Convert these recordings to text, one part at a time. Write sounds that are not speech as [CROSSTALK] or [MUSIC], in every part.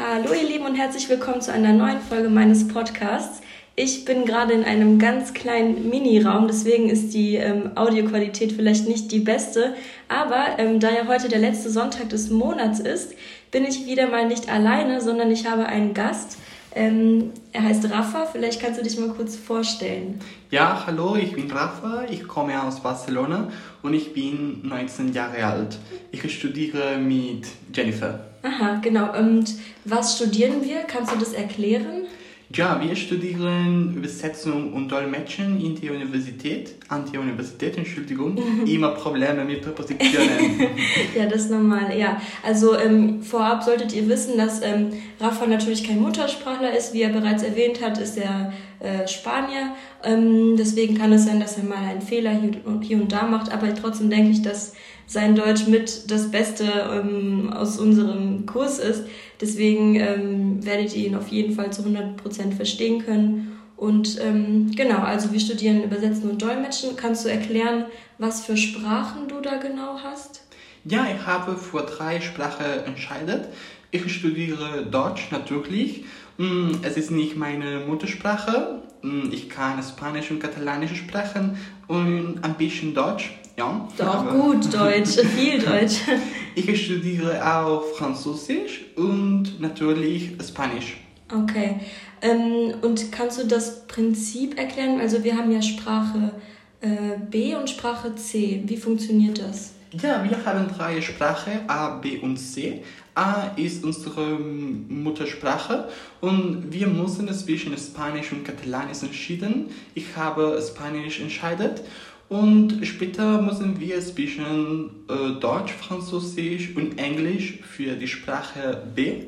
Hallo ihr Lieben und herzlich willkommen zu einer neuen Folge meines Podcasts. Ich bin gerade in einem ganz kleinen Mini-Raum, deswegen ist die ähm, Audioqualität vielleicht nicht die beste. Aber ähm, da ja heute der letzte Sonntag des Monats ist, bin ich wieder mal nicht alleine, sondern ich habe einen Gast. Ähm, er heißt Rafa, vielleicht kannst du dich mal kurz vorstellen. Ja, hallo, ich bin Rafa, ich komme aus Barcelona und ich bin 19 Jahre alt. Ich studiere mit Jennifer. Aha, genau. Und was studieren wir? Kannst du das erklären? Ja, wir studieren Übersetzung und Dolmetschen in der Universität, an der Universität, Entschuldigung, immer Probleme mit Präpositionen. [LAUGHS] ja, das ist normal, ja. Also ähm, vorab solltet ihr wissen, dass ähm, Rafa natürlich kein Muttersprachler ist. Wie er bereits erwähnt hat, ist er äh, Spanier. Ähm, deswegen kann es sein, dass er mal einen Fehler hier und, hier und da macht. Aber trotzdem denke ich, dass sein Deutsch mit das Beste ähm, aus unserem Kurs ist. Deswegen ähm, werdet ihr ihn auf jeden Fall zu 100% verstehen können. Und ähm, genau, also wir studieren Übersetzen und Dolmetschen. Kannst du erklären, was für Sprachen du da genau hast? Ja, ich habe vor drei Sprachen entscheidet. Ich studiere Deutsch natürlich. Mm, es ist nicht meine Muttersprache. Mm, ich kann Spanisch und Katalanisch sprechen und ein bisschen Deutsch. Ja. Doch, gut Deutsch, [LAUGHS] viel Deutsch. Ich studiere auch Französisch und natürlich Spanisch. Okay. Ähm, und kannst du das Prinzip erklären? Also wir haben ja Sprache äh, B und Sprache C. Wie funktioniert das? Ja, wir haben drei Sprachen, A, B und C. A ist unsere Muttersprache und wir müssen zwischen Spanisch und Katalanisch entscheiden. Ich habe Spanisch entscheidet und später müssen wir zwischen äh, Deutsch, Französisch und Englisch für die Sprache B.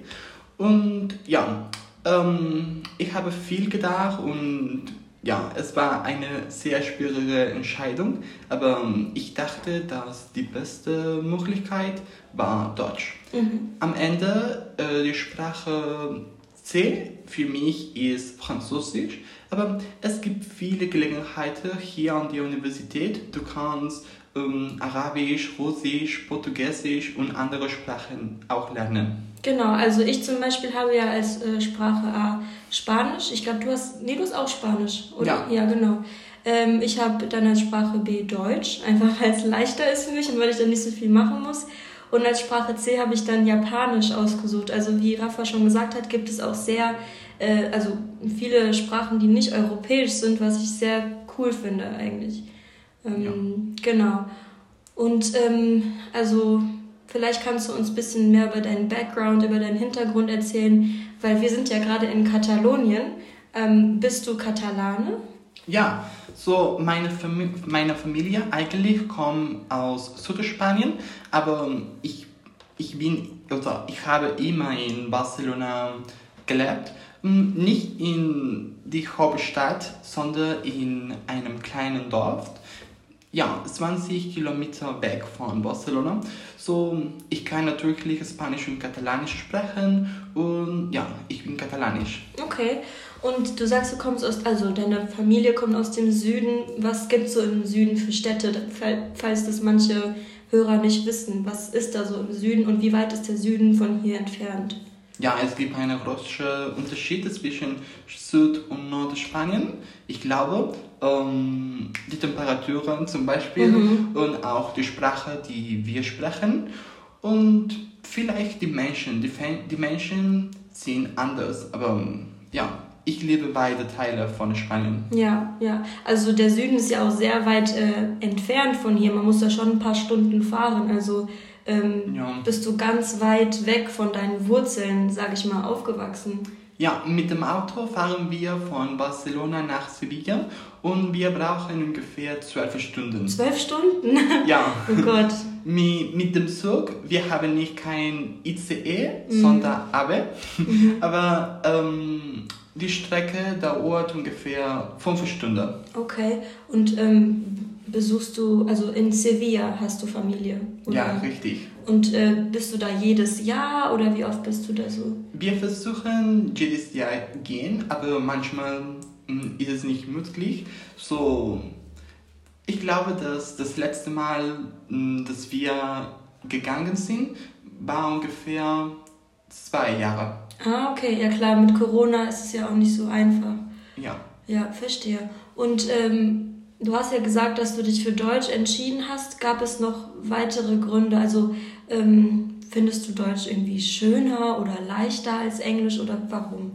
Und ja, ähm, ich habe viel gedacht und ja, es war eine sehr schwierige Entscheidung, aber ähm, ich dachte, dass die beste Möglichkeit war Deutsch. Mhm. Am Ende äh, die Sprache C für mich ist Französisch, aber es gibt viele Gelegenheiten hier an der Universität. Du kannst ähm, Arabisch, Russisch, Portugiesisch und andere Sprachen auch lernen. Genau, also ich zum Beispiel habe ja als äh, Sprache A Spanisch. Ich glaube, du hast, nee, du hast auch Spanisch, oder? Ja, ja genau. Ähm, ich habe dann als Sprache B Deutsch, einfach weil es leichter ist für mich und weil ich dann nicht so viel machen muss. Und als Sprache C habe ich dann Japanisch ausgesucht. Also wie Rafa schon gesagt hat, gibt es auch sehr, äh, also viele Sprachen, die nicht europäisch sind, was ich sehr cool finde eigentlich. Ähm, ja. Genau. Und ähm, also vielleicht kannst du uns ein bisschen mehr über deinen Background, über deinen Hintergrund erzählen, weil wir sind ja gerade in Katalonien. Ähm, bist du Katalane? Ja, so meine, Fam meine Familie eigentlich kommt aus Südspanien, aber ich, ich bin, oder ich habe immer in Barcelona gelebt. Nicht in die Hauptstadt, sondern in einem kleinen Dorf. Ja, 20 Kilometer weg von Barcelona. So, ich kann natürlich Spanisch und Katalanisch sprechen und ja, ich bin katalanisch. Okay. Und du sagst, du kommst aus, also deine Familie kommt aus dem Süden. Was gibt es so im Süden für Städte, falls das manche Hörer nicht wissen? Was ist da so im Süden und wie weit ist der Süden von hier entfernt? Ja, es gibt einen großen Unterschied zwischen Süd- und Nordspanien. Ich glaube, ähm, die Temperaturen zum Beispiel mhm. und auch die Sprache, die wir sprechen und vielleicht die Menschen. Die, die Menschen sind anders, aber ja, ich liebe beide Teile von Spanien. Ja, ja. Also der Süden ist ja auch sehr weit äh, entfernt von hier. Man muss da schon ein paar Stunden fahren. Also ähm, ja. bist du ganz weit weg von deinen Wurzeln, sage ich mal, aufgewachsen. Ja, mit dem Auto fahren wir von Barcelona nach Sevilla und wir brauchen ungefähr zwölf Stunden. Zwölf Stunden? [LAUGHS] Ja. oh Gott. mit, mit dem Zug, wir haben nicht kein ICE, mhm. sondern ABE, mhm. [LAUGHS] aber ähm, die Strecke dauert ungefähr fünf Stunden. Okay, und ähm, besuchst du, also in Sevilla hast du Familie? Oder? Ja, richtig. Und äh, bist du da jedes Jahr oder wie oft bist du da so? Wir versuchen jedes Jahr gehen, aber manchmal mh, hm, ist es nicht möglich. So, ich glaube, dass das letzte Mal, mh, hm, dass wir gegangen sind, war ungefähr zwei Jahre. Ah, okay, ja klar, mit Corona ist es ja auch nicht so einfach. Ja. Ja, verstehe. Und ähm, du hast ja gesagt, dass du dich für Deutsch entschieden hast. Gab es noch weitere Gründe? Also ähm, findest du Deutsch irgendwie schöner oder leichter als Englisch oder warum?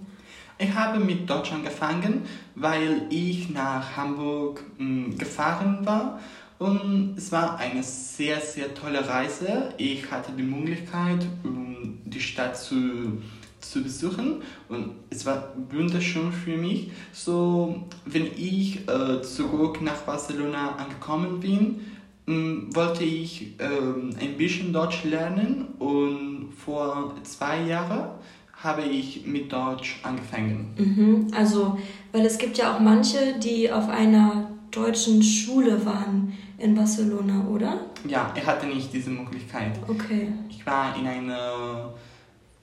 Ich habe mit Deutsch angefangen, weil ich nach Hamburg mh, hm, gefahren war und es war eine sehr, sehr tolle Reise. Ich hatte die Möglichkeit, um die Stadt zu, zu besuchen und es war wunderschön für mich. So, wenn ich äh, zurück nach Barcelona angekommen bin, hm, wollte ich äh, ein bisschen Deutsch lernen und vor zwei Jahren habe ich mit Deutsch angefangen. Mhm, also, weil es gibt ja auch manche, die auf einer deutschen Schule waren in Barcelona, oder? Ja, er hatte nicht diese Möglichkeit. Okay. Ich war in eine,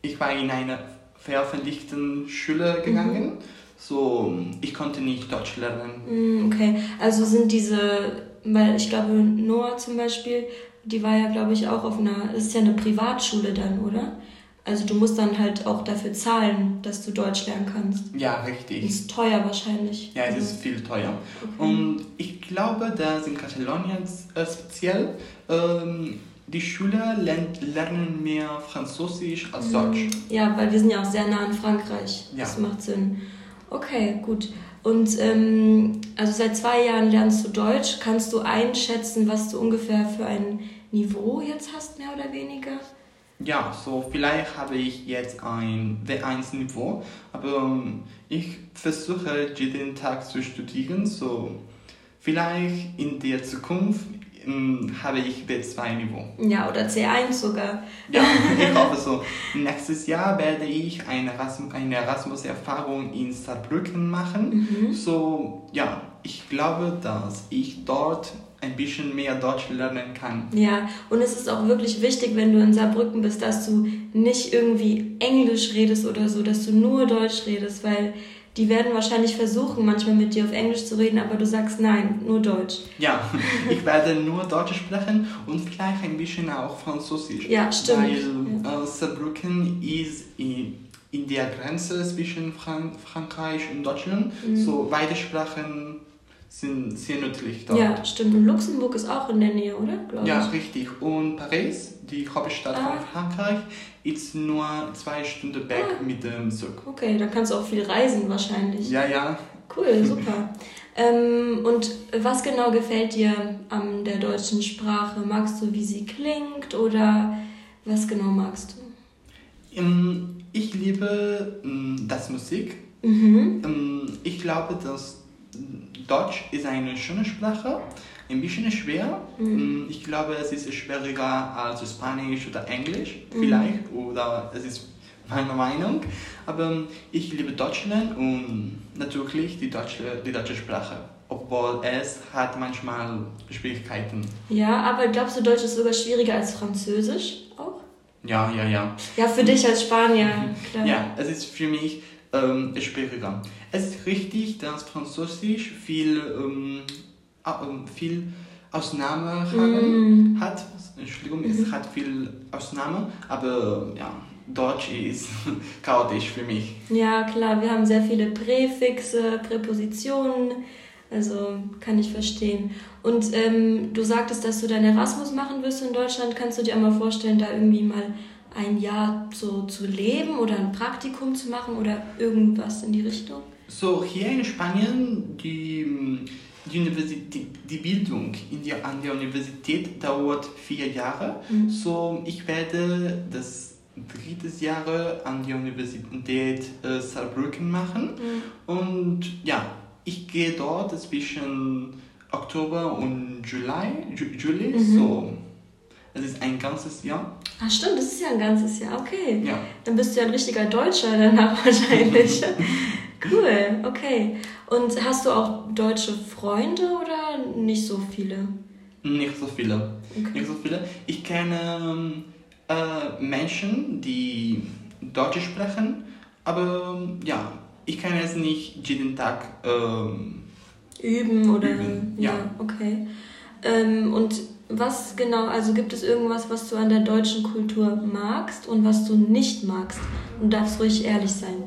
ich war in eine veröffentlichten Schule gegangen. Mhm. So, ich konnte nicht Deutsch lernen. Mhm, okay, also sind diese, weil ich glaube, Noah zum Beispiel, die war ja, glaube ich, auch auf einer, das ist ja eine Privatschule dann, oder? Also du musst dann halt auch dafür zahlen, dass du Deutsch lernen kannst. Ja, richtig. Ist teuer wahrscheinlich. Ja, es ist viel teuer. Okay. Und ich glaube, dass in Katalonien äh, speziell ähm, die Schüler lernen mehr Französisch als mhm. Deutsch. Ja, weil wir sind ja auch sehr nah in Frankreich. Ja. Das macht Sinn. Okay, gut. Und ähm, also seit zwei Jahren lernst du Deutsch. Kannst du einschätzen, was du ungefähr für ein Niveau jetzt hast, mehr oder weniger? Ja, so vielleicht habe ich jetzt ein W1-Niveau, aber ähm, ich versuche jeden Tag zu studieren, so vielleicht in der Zukunft habe ich B2-Niveau. Ja, oder C1 sogar. Ja, [LAUGHS] ich hoffe so. Nächstes Jahr werde ich eine Erasmus-Erfahrung in Saarbrücken machen. Mhm. So, ja, ich glaube, dass ich dort ein bisschen mehr Deutsch lernen kann. Ja, und es ist auch wirklich wichtig, wenn du in Saarbrücken bist, dass du nicht irgendwie Englisch redest oder so, dass du nur Deutsch redest, weil die werden wahrscheinlich versuchen, manchmal mit dir auf Englisch zu reden, aber du sagst nein, nur Deutsch. Ja, [LAUGHS] ich werde nur Deutsch sprechen und vielleicht ein bisschen auch Französisch. Ja, stimmt. Weil ja. Äh, Saarbrücken ist in, in der Grenze zwischen Frank Frankreich und Deutschland. Mhm. So beide Sprachen sind sehr nützlich dort. Ja, stimmt. Und Luxemburg ist auch in der Nähe, oder? Glaube ja, ich. richtig. Und Paris, die Hauptstadt ah. von Frankreich, ist nur zwei Stunden weg ah. mit dem Zug. Okay, dann kannst du auch viel reisen wahrscheinlich. Ja, ja. Cool, [LAUGHS] super. ähm, und was genau gefällt dir an der deutschen Sprache? Magst du, wie sie klingt oder was genau magst du? Ähm, ich liebe ähm, das Musik. Mhm. Ähm, ich glaube, dass Deutsch ist eine schöne Sprache, ein bisschen schwer. Mhm. Mm, ich glaube, es ist schwieriger als Spanisch oder Englisch, mhm. vielleicht, oder es ist meine Meinung. Aber ich liebe Deutschland und natürlich die deutsche, die deutsche Sprache. Obwohl es hat manchmal Schwierigkeiten. Ja, aber glaubst du, Deutsch ist sogar schwieriger als Französisch auch? Ja, ja, ja. Ja, für dich als Spanier, mhm. klar. Ja, es ist für mich ähm, schwieriger. Es ist richtig, dass Französisch viel, ähm, ähm viel Ausnahme haben, mm. hat. Entschuldigung, es hat viel Ausnahme, aber ja, Deutsch ist [LAUGHS] chaotisch für mich. Ja, klar, wir haben sehr viele Präfixe, Präpositionen, also kann ich verstehen. Und ähm, du sagtest, dass du deinen Erasmus machen wirst in Deutschland. Kannst du dir einmal vorstellen, da irgendwie mal ein Jahr so zu leben oder ein Praktikum zu machen oder irgendwas in die Richtung? So, hier in Spanien, die, die, Universität, die Bildung in der, an der Universität dauert vier Jahre. Mhm. So, ich werde das dritte Jahr an der Universität äh, Saarbrücken machen. Mhm. Und ja, ich gehe dort zwischen Oktober und Juli, Juli mhm. so es ist ein ganzes Jahr. Ach stimmt, das ist ja ein ganzes Jahr, okay. Ja. Dann bist du ja ein richtiger Deutscher danach [LAUGHS] wahrscheinlich. [LAUGHS] cool, okay. Und hast du auch deutsche Freunde oder nicht so viele? Nicht so viele. Okay. Nicht so viele. Ich kenne äh, Menschen, die Deutsch sprechen, aber ja, ich kann es nicht jeden Tag ähm, üben oder üben. Ja. ja okay. Ähm, und was genau, also gibt es irgendwas, was du an der deutschen Kultur magst und was du nicht magst? Du darfst ruhig ehrlich sein.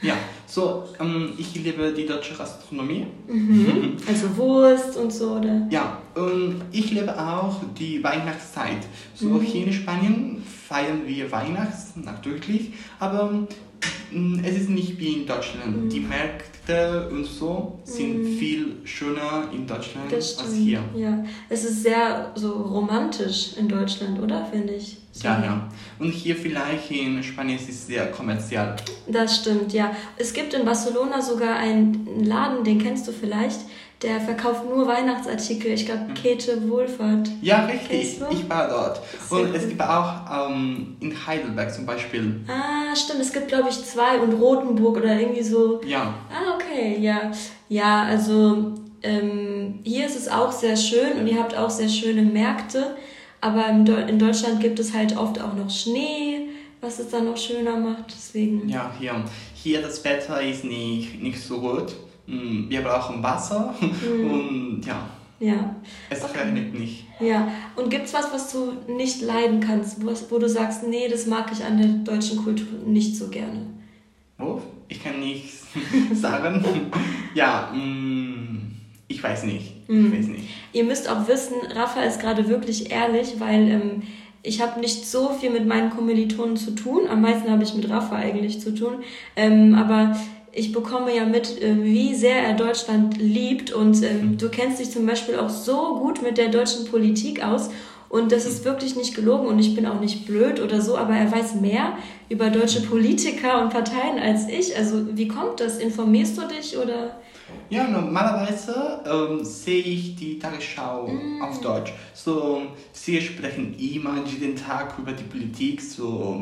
Ja, so, ähm, ich liebe die deutsche Gastronomie. Mhm. [LAUGHS] Also Wurst und so, oder? Ja, und ich liebe auch die Weihnachtszeit. So mhm. hier in Spanien feiern wir Weihnachten natürlich, aber ähm, es ist nicht wie in Deutschland. Mhm. Die Märkte und so sind mhm. viel schöner in Deutschland als hier. Ja, es ist sehr so romantisch in Deutschland, oder finde ich? Ja, ja. Und hier vielleicht in Spanien ist es sehr kommerziell. Das stimmt, ja. Es gibt in Barcelona sogar einen Laden, den kennst du vielleicht, der verkauft nur Weihnachtsartikel. Ich glaube, Käthe Wohlfahrt. Ja, richtig. Ich war dort. Sehr und es gibt auch ähm, in Heidelberg zum Beispiel. Ah, stimmt. Es gibt, glaube ich, zwei und Rothenburg oder irgendwie so. Ja. Ah, okay, ja. Ja, also ähm, hier ist es auch sehr schön und ihr habt auch sehr schöne Märkte. Aber in Deutschland gibt es halt oft auch noch Schnee, was es dann noch schöner macht. Deswegen. Ja, hier. Hier das Wetter ist nicht, nicht so gut. Mm, wir brauchen Wasser mhm. [LAUGHS] und ja. Ja. Es okay. nicht. Ja. Und gibt es was, was du nicht leiden kannst, wo, wo du sagst, nee, das mag ich an der deutschen Kultur nicht so gerne? Oh, ich kann nichts [LAUGHS] sagen. [LAUGHS] ja, mm, ich weiß nicht. Mhm. Ich weiß nicht. Ihr müsst auch wissen, Rafa ist gerade wirklich ehrlich, weil ähm, ich habe nicht so viel mit meinen Kommilitonen zu tun. Am meisten habe ich mit Rafa eigentlich zu tun. Ähm, aber ich bekomme ja mit, äh, wie sehr er Deutschland liebt. Und ähm, du kennst dich zum Beispiel auch so gut mit der deutschen Politik aus. Und das ist wirklich nicht gelogen und ich bin auch nicht blöd oder so, aber er weiß mehr über deutsche Politiker und Parteien als ich. Also wie kommt das? Informierst du dich oder? Ja, normalerweise ähm, sehe ich die Tagesschau mm. auf Deutsch. So, sie sprechen immer jeden Tag über die Politik. So,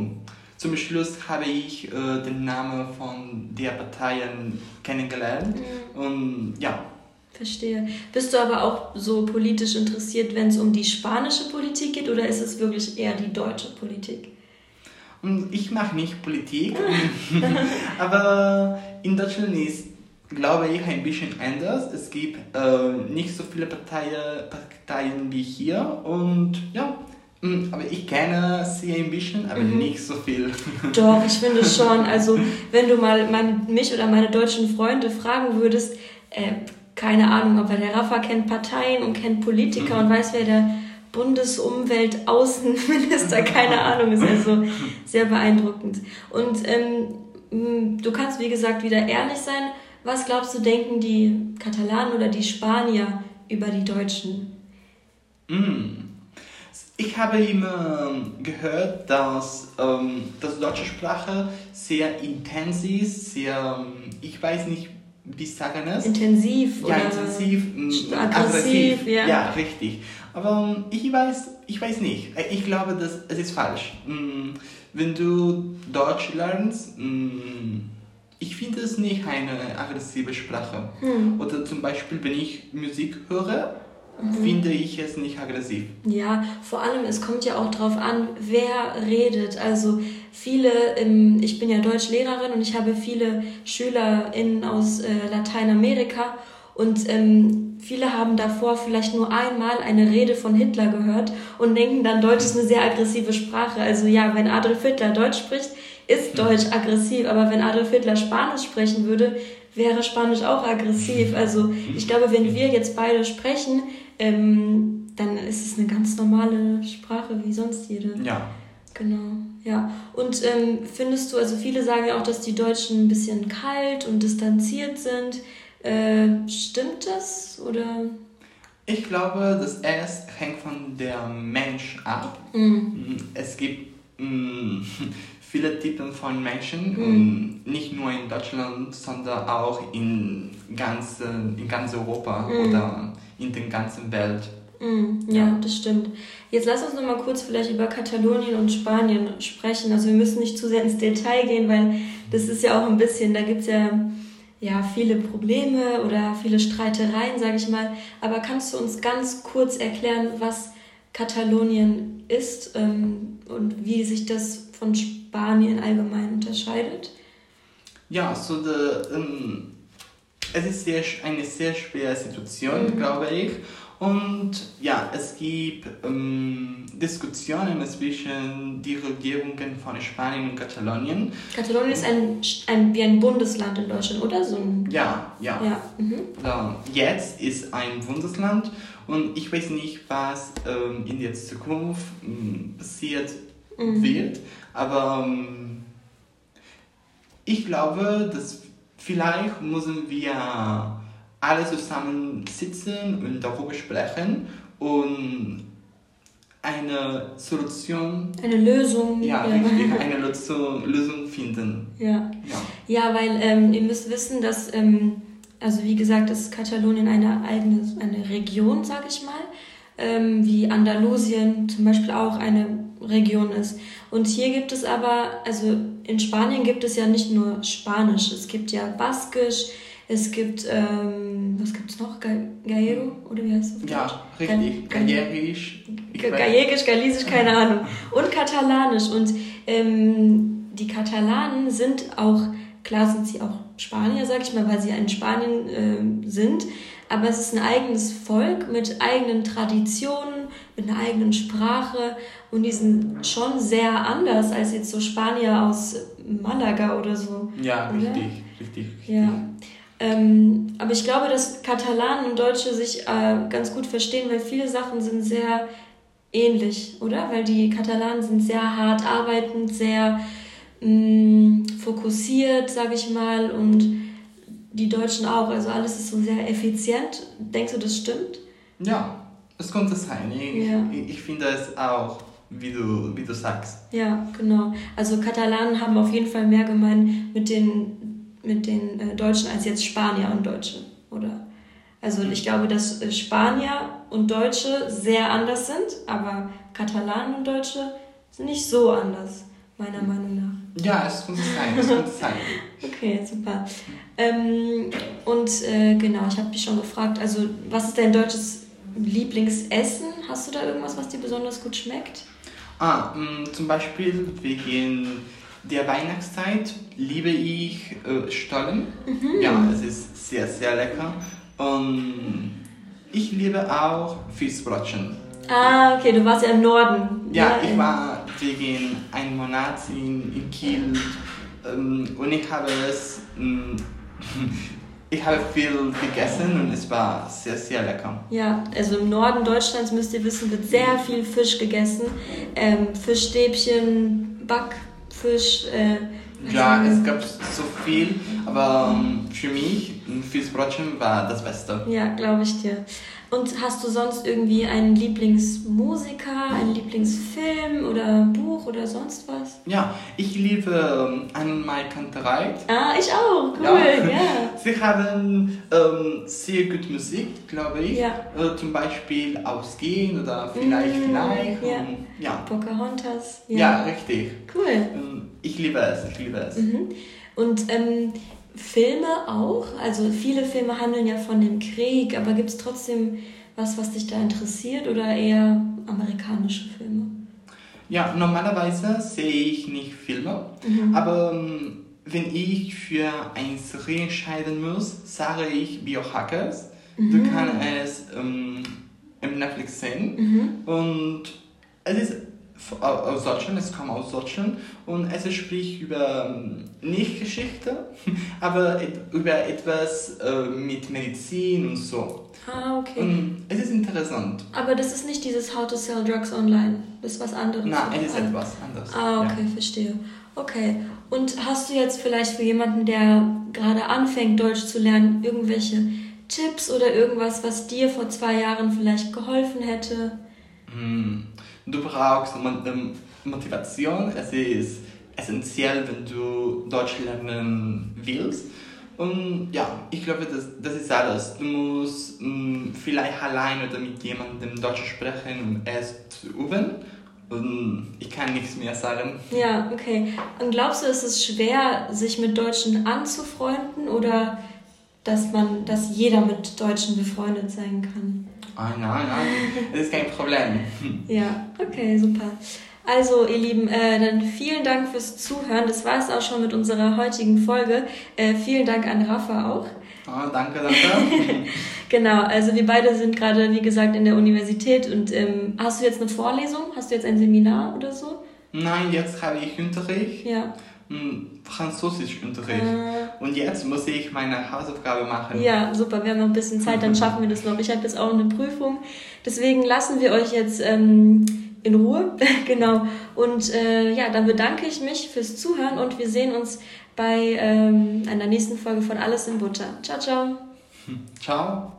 zum Schluss habe ich äh, den Namen von der Parteien kennengelernt. Mm. Und ja. Verstehe. Bist du aber auch so politisch interessiert, wenn es um die spanische Politik geht, oder ist es wirklich eher die deutsche Politik? Ich mache nicht Politik, [LAUGHS] [LAUGHS] aber in Deutschland ist glaube ich, ein bisschen anders. Es gibt äh, nicht so viele Parteien, Parteien wie hier und ja, aber ich kenne sie ein bisschen, aber mhm. nicht so viel. [LAUGHS] Doch, ich finde schon. Also, wenn du mal meine, mich oder meine deutschen Freunde fragen würdest, äh, keine Ahnung, aber der Rafa kennt Parteien und kennt Politiker mhm. und weiß, wer der Bundesumweltaußenminister, [LAUGHS] keine Ahnung, ist also sehr beeindruckend. Und ähm, du kannst, wie gesagt, wieder ehrlich sein was glaubst du, denken die Katalanen oder die Spanier über die Deutschen? Mm. Ich habe immer gehört, dass ähm, die deutsche Sprache sehr intens ist, sehr, ähm, ich weiß nicht, wie sagen es? Intensiv ja, intensiv, aggressiv, aggressiv ja. ja, richtig. Aber ähm, ich weiß, ich weiß nicht. Ich glaube, dass es ist falsch. Mm, wenn du Deutsch lernst, mm, ich finde es nicht eine aggressive Sprache. Hm. Oder zum Beispiel, wenn ich Musik höre, mhm. finde ich es nicht aggressiv. Ja, vor allem, es kommt ja auch darauf an, wer redet. Also viele, ähm, ich bin ja Deutschlehrerin und ich habe viele SchülerInnen aus äh, Lateinamerika und ähm, viele haben davor vielleicht nur einmal eine Rede von Hitler gehört und denken dann, Deutsch ist eine sehr aggressive Sprache. Also ja, wenn Adolf Hitler Deutsch spricht, ist Deutsch aggressiv, aber wenn Adolf Hitler Spanisch sprechen würde, wäre Spanisch auch aggressiv. Also ich glaube, wenn wir jetzt beide sprechen, ähm, dann ist es eine ganz normale Sprache wie sonst jede. Ja. Genau, ja. Und ähm, findest du, also viele sagen ja auch, dass die Deutschen ein bisschen kalt und distanziert sind. Äh, stimmt das oder? Ich glaube, das erst hängt von der Mensch ab. Mhm. Es gibt mh, mm, [LAUGHS] viele Typen von Menschen, mhm. nicht nur in Deutschland, sondern auch in ganz, in ganz Europa mhm. oder in der ganzen Welt. Mhm. Ja, ja, das stimmt. Jetzt lass uns noch mal kurz vielleicht über Katalonien und Spanien sprechen. Also wir müssen nicht zu sehr ins Detail gehen, weil das ist ja auch ein bisschen, da gibt es ja, ja viele Probleme oder viele Streitereien, sage ich mal. Aber kannst du uns ganz kurz erklären, was Katalonien ist ähm, und wie sich das von Spanien allgemein unterscheidet? Ja, also de, ähm, es ist sehr, eine sehr schwere Situation, mhm. glaube ich. Und ja, es gibt ähm, Diskussionen zwischen den Regierungen von Spanien und Katalonien. Katalonien ist ein, ein, wie ein Bundesland in Deutschland, oder? So ein ja, ja. ja. Mhm. Jetzt ist ein Bundesland und ich weiß nicht, was ähm, in der Zukunft ähm, passiert mhm. wird, aber ähm, ich glaube, dass vielleicht müssen wir alle zusammen sitzen und darüber sprechen und eine Solution. Eine Lösung. Ja, ja. Richtig, eine Lösung, Lösung finden. Ja, ja. ja weil ähm, ihr müsst wissen, dass, ähm, also wie gesagt, ist Katalonien eine eigene eine Region, sage ich mal, ähm, wie Andalusien zum Beispiel auch eine Region ist. Und hier gibt es aber, also in Spanien gibt es ja nicht nur Spanisch, es gibt ja Baskisch, es gibt, ähm, was gibt es noch? Gallego? Oder wie heißt das? Ja, richtig. Gallerisch. Gallerisch, Galisisch, keine [LAUGHS] Ahnung. Und Katalanisch. Und ähm, die Katalanen sind auch, klar sind sie auch Spanier, sag ich mal, weil sie ja in Spanien äh, sind. Aber es ist ein eigenes Volk mit eigenen Traditionen, mit einer eigenen Sprache. Und die sind schon sehr anders als jetzt so Spanier aus Malaga oder so. Ja, oder? richtig, richtig, richtig. Ja. Ähm, aber ich glaube, dass Katalanen und Deutsche sich äh, ganz gut verstehen, weil viele Sachen sind sehr ähnlich, oder? Weil die Katalanen sind sehr hart arbeitend, sehr mh, mm, fokussiert, sage ich mal, und die Deutschen auch. Also alles ist so sehr effizient. Denkst du, das stimmt? Ja, es könnte sein. Ich, ja. ich, ich finde es auch wie du, wie du sagst. Ja, genau. Also Katalanen haben auf jeden Fall mehr gemein mit den mit den äh, Deutschen als jetzt Spanier und Deutsche, oder? Also ich glaube, dass äh, Spanier und Deutsche sehr anders sind, aber Katalanen und Deutsche sind nicht so anders, meiner Meinung nach. Ja, es muss sein, es muss sein. okay, super. Ähm, und äh, genau, ich habe dich schon gefragt, also was ist dein deutsches Lieblingsessen? Hast du da irgendwas, was dir besonders gut schmeckt? Ah, mh, mm, zum Beispiel wegen der Weihnachtszeit liebe ich äh, Stollen. Mhm. Ja, es ist sehr, sehr lecker. Und ich liebe auch Fischbrötchen. Ah, okay, du warst ja im Norden. Ja, ja ich war wegen einem Monat in, Kiel ähm, und ich habe es. Ähm, [LAUGHS] ich habe viel gegessen und es war sehr, sehr lecker. Ja, also im Norden Deutschlands müsst ihr wissen, wird sehr viel Fisch gegessen. Ähm, Fischstäbchen, Back, Fisch. Äh, ja, es gab so viel, aber ähm, für mich ein Fischbrötchen war das Beste. Ja, glaube ich dir. Und hast du sonst irgendwie einen Lieblingsmusiker, einen Lieblingsfilm oder Buch oder sonst was? Ja, ich liebe ähm, Annenmai Kanterei. Ah, ich auch. Cool, ja. ja. [LAUGHS] Sie haben ähm, sehr gute Musik, glaube ich. Ja. Äh, zum Beispiel Ausgehen oder Vielleicht, mm, Vielleicht. Ja. Und, ja. Pocahontas. Ja. ja, richtig. Cool. Ähm, ich liebe es, ich liebe es. Mhm. Und ähm, Filme auch? Also viele Filme handeln ja von dem Krieg, aber gibt es trotzdem was, was dich da interessiert oder eher amerikanische Filme? Ja, normalerweise sehe ich nicht Filme, mhm. aber ähm, wenn ich für eine Serie entscheiden muss, sage ich Biohackers. Mhm. Du kannst es ähm, im Netflix sehen mhm. und es ist aus Deutschland, es kommt aus Deutschland und es spricht über ähm, nicht Geschichte, [LAUGHS] aber über etwas äh, mit Medizin und so. Ah, okay. Und es ist interessant. Aber das ist nicht dieses How to Sell Drugs Online, das ist was anderes. Nein, es ist etwas anderes. Ah, okay, ja. verstehe. Okay. Und hast du jetzt vielleicht für jemanden, der gerade anfängt, Deutsch zu lernen, irgendwelche Tipps oder irgendwas, was dir vor zwei Jahren vielleicht geholfen hätte? Hm. Du brauchst Motivation. Es ist essentiell, wenn du Deutsch lernen willst. Und ja, ich glaube, das, das ist alles. Du musst mh, mm, vielleicht allein oder mit jemandem Deutsch sprechen, um es zu üben. Und ich kann nichts mehr sagen. Ja, okay. Und glaubst du, ist es schwer, sich mit Deutschen anzufreunden oder dass man, dass jeder mit Deutschen befreundet sein kann? Ah, nein, nein, das ist kein Problem. ja, okay, super. Also, ihr Lieben, äh, dann vielen Dank fürs Zuhören. Das war es auch schon mit unserer heutigen Folge. Äh, vielen Dank an Rafa auch. Oh, danke, danke. [LAUGHS] Genau, also wir beide sind gerade, wie gesagt, in der Universität und ähm, hast du jetzt eine Vorlesung? Hast du jetzt ein Seminar oder so? Nein, jetzt habe ich Unterricht. Ja. Französischunterricht. Äh. Und jetzt muss ich meine Hausaufgabe machen. Ja, super. Wir haben noch ein bisschen Zeit, dann schaffen wir das noch. Ich habe jetzt auch eine Prüfung. Deswegen lassen wir euch jetzt ähm, in Ruhe. [LAUGHS] genau. Und äh, ja, dann bedanke ich mich fürs Zuhören und wir sehen uns bei ähm, einer nächsten Folge von Alles in Butter. Ciao, ciao. Ciao.